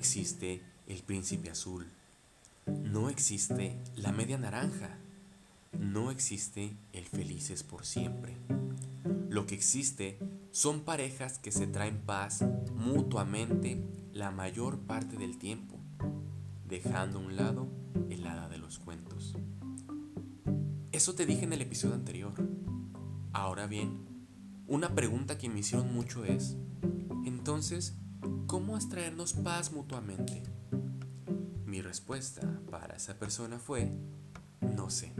existe el príncipe azul, no existe la media naranja, no existe el felices por siempre. Lo que existe son parejas que se traen paz mutuamente la mayor parte del tiempo, dejando a un lado el hada de los cuentos. Eso te dije en el episodio anterior. Ahora bien, una pregunta que me hicieron mucho es, entonces, ¿cómo extraernos paz mutuamente? Mi respuesta para esa persona fue, no sé.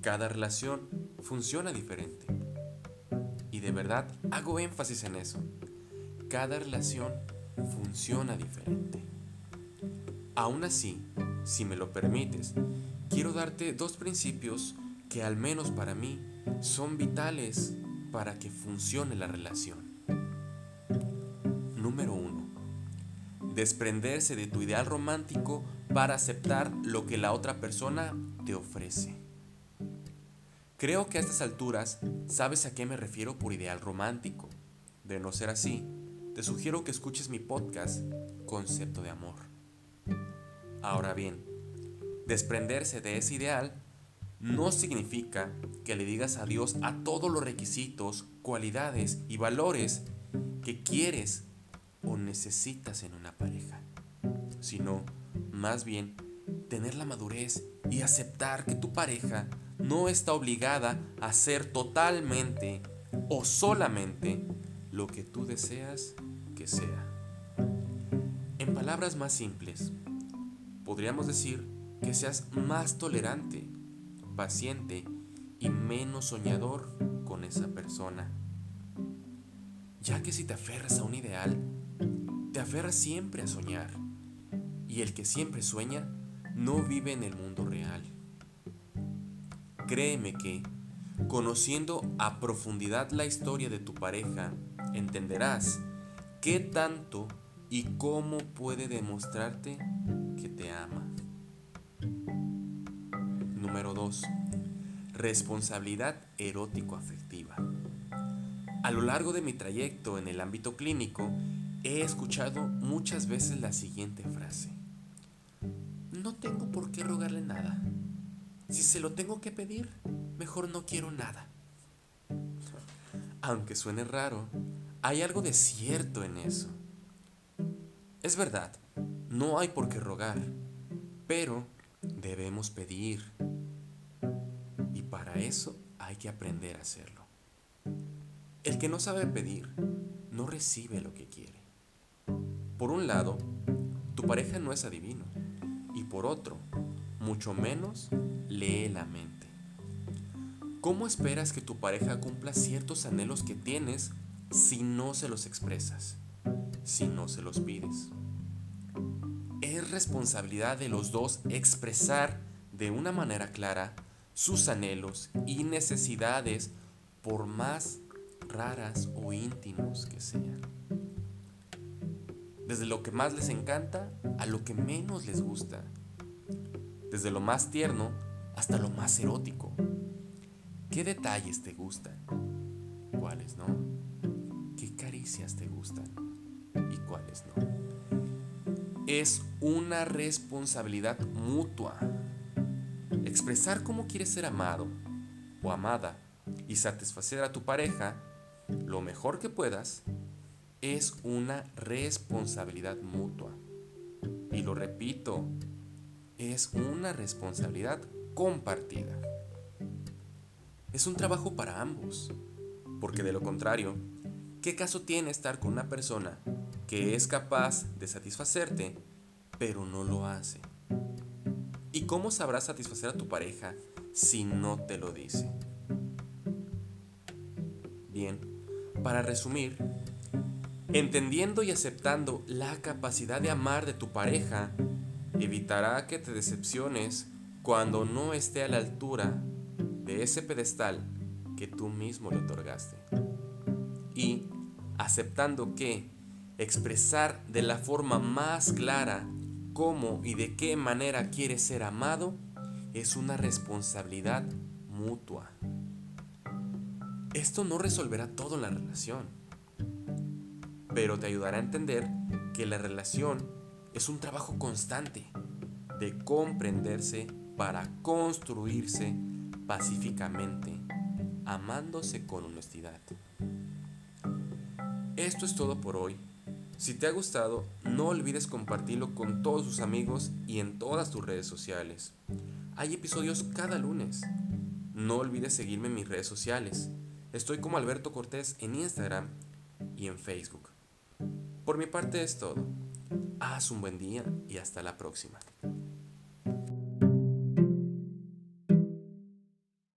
Cada relación funciona diferente. Y de verdad hago énfasis en eso. Cada relación funciona diferente. Aún así, si me lo permites, quiero darte dos principios que al menos para mí son vitales para que funcione la relación. Número 1. Desprenderse de tu ideal romántico para aceptar lo que la otra persona te ofrece. Creo que a estas alturas sabes a qué me refiero por ideal romántico. De no ser así, te sugiero que escuches mi podcast Concepto de Amor. Ahora bien, desprenderse de ese ideal no significa que le digas adiós a todos los requisitos, cualidades y valores que quieres o necesitas en una pareja, sino más bien tener la madurez y aceptar que tu pareja no está obligada a hacer totalmente o solamente lo que tú deseas que sea. En palabras más simples, podríamos decir que seas más tolerante, paciente y menos soñador con esa persona. Ya que si te aferras a un ideal, te aferras siempre a soñar. Y el que siempre sueña no vive en el mundo real. Créeme que, conociendo a profundidad la historia de tu pareja, entenderás qué tanto y cómo puede demostrarte que te ama. Número 2. Responsabilidad erótico-afectiva. A lo largo de mi trayecto en el ámbito clínico, he escuchado muchas veces la siguiente frase. No tengo por qué rogarle nada. Si se lo tengo que pedir, mejor no quiero nada. Aunque suene raro, hay algo de cierto en eso. Es verdad, no hay por qué rogar, pero debemos pedir. Y para eso hay que aprender a hacerlo. El que no sabe pedir, no recibe lo que quiere. Por un lado, tu pareja no es adivino. Y por otro, mucho menos lee la mente. ¿Cómo esperas que tu pareja cumpla ciertos anhelos que tienes si no se los expresas? Si no se los pides. Es responsabilidad de los dos expresar de una manera clara sus anhelos y necesidades por más raras o íntimos que sean. Desde lo que más les encanta a lo que menos les gusta. Desde lo más tierno hasta lo más erótico. ¿Qué detalles te gustan? ¿Cuáles no? ¿Qué caricias te gustan? ¿Y cuáles no? Es una responsabilidad mutua. Expresar cómo quieres ser amado o amada y satisfacer a tu pareja lo mejor que puedas es una responsabilidad mutua. Y lo repito, es una responsabilidad compartida. Es un trabajo para ambos, porque de lo contrario, ¿qué caso tiene estar con una persona que es capaz de satisfacerte, pero no lo hace? ¿Y cómo sabrás satisfacer a tu pareja si no te lo dice? Bien, para resumir, entendiendo y aceptando la capacidad de amar de tu pareja, evitará que te decepciones cuando no esté a la altura de ese pedestal que tú mismo le otorgaste. Y aceptando que expresar de la forma más clara cómo y de qué manera quieres ser amado es una responsabilidad mutua. Esto no resolverá todo en la relación, pero te ayudará a entender que la relación es un trabajo constante de comprenderse para construirse pacíficamente, amándose con honestidad. Esto es todo por hoy. Si te ha gustado, no olvides compartirlo con todos tus amigos y en todas tus redes sociales. Hay episodios cada lunes. No olvides seguirme en mis redes sociales. Estoy como Alberto Cortés en Instagram y en Facebook. Por mi parte es todo. Haz un buen día y hasta la próxima.